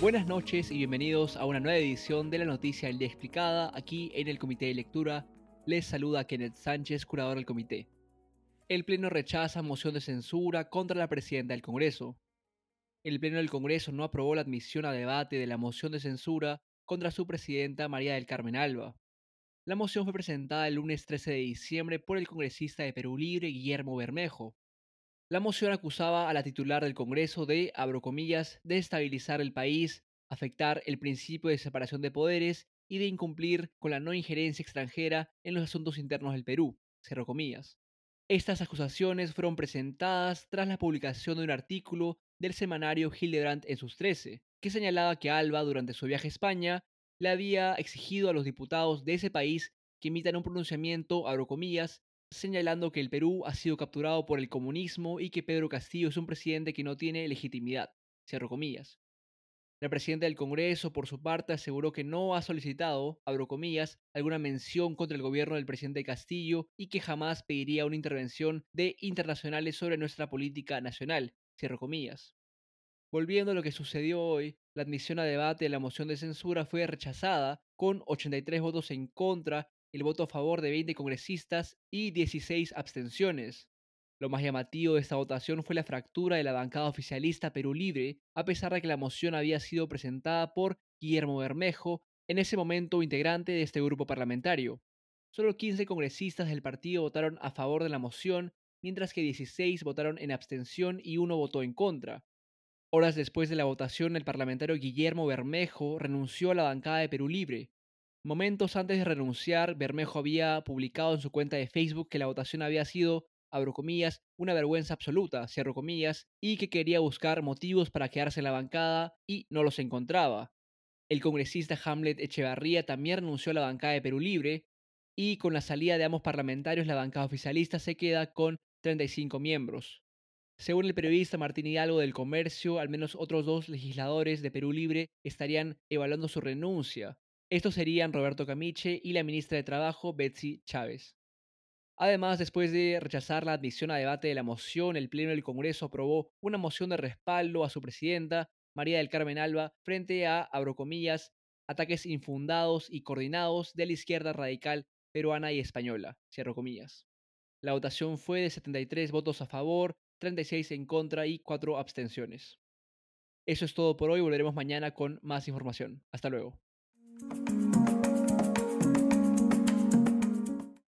Buenas noches y bienvenidos a una nueva edición de la Noticia del Día Explicada. Aquí en el Comité de Lectura les saluda Kenneth Sánchez, curador del comité. El Pleno rechaza moción de censura contra la presidenta del Congreso. El Pleno del Congreso no aprobó la admisión a debate de la moción de censura contra su presidenta María del Carmen Alba. La moción fue presentada el lunes 13 de diciembre por el congresista de Perú Libre Guillermo Bermejo. La moción acusaba a la titular del Congreso de, abro comillas, destabilizar el país, afectar el principio de separación de poderes y de incumplir con la no injerencia extranjera en los asuntos internos del Perú, comillas. Estas acusaciones fueron presentadas tras la publicación de un artículo del semanario Hildebrand en sus 13, que señalaba que Alba, durante su viaje a España, le había exigido a los diputados de ese país que emitan un pronunciamiento, abro comillas, señalando que el Perú ha sido capturado por el comunismo y que Pedro Castillo es un presidente que no tiene legitimidad. Cierro comillas. La presidenta del Congreso, por su parte, aseguró que no ha solicitado, abro comillas, alguna mención contra el gobierno del presidente Castillo y que jamás pediría una intervención de internacionales sobre nuestra política nacional, cierro comillas. Volviendo a lo que sucedió hoy, la admisión a debate de la moción de censura fue rechazada con 83 votos en contra el voto a favor de 20 congresistas y 16 abstenciones. Lo más llamativo de esta votación fue la fractura de la bancada oficialista Perú Libre, a pesar de que la moción había sido presentada por Guillermo Bermejo, en ese momento integrante de este grupo parlamentario. Solo 15 congresistas del partido votaron a favor de la moción, mientras que 16 votaron en abstención y uno votó en contra. Horas después de la votación, el parlamentario Guillermo Bermejo renunció a la bancada de Perú Libre, Momentos antes de renunciar, Bermejo había publicado en su cuenta de Facebook que la votación había sido, abro comillas, una vergüenza absoluta, cierro comillas, y que quería buscar motivos para quedarse en la bancada y no los encontraba. El congresista Hamlet Echevarría también renunció a la bancada de Perú Libre, y con la salida de ambos parlamentarios la bancada oficialista se queda con 35 miembros. Según el periodista Martín Hidalgo del Comercio, al menos otros dos legisladores de Perú Libre estarían evaluando su renuncia. Estos serían Roberto Camiche y la ministra de Trabajo, Betsy Chávez. Además, después de rechazar la admisión a debate de la moción, el Pleno del Congreso aprobó una moción de respaldo a su presidenta, María del Carmen Alba, frente a, abro comillas, ataques infundados y coordinados de la izquierda radical peruana y española, cierro comillas. La votación fue de 73 votos a favor, 36 en contra y 4 abstenciones. Eso es todo por hoy, volveremos mañana con más información. Hasta luego. Thank you.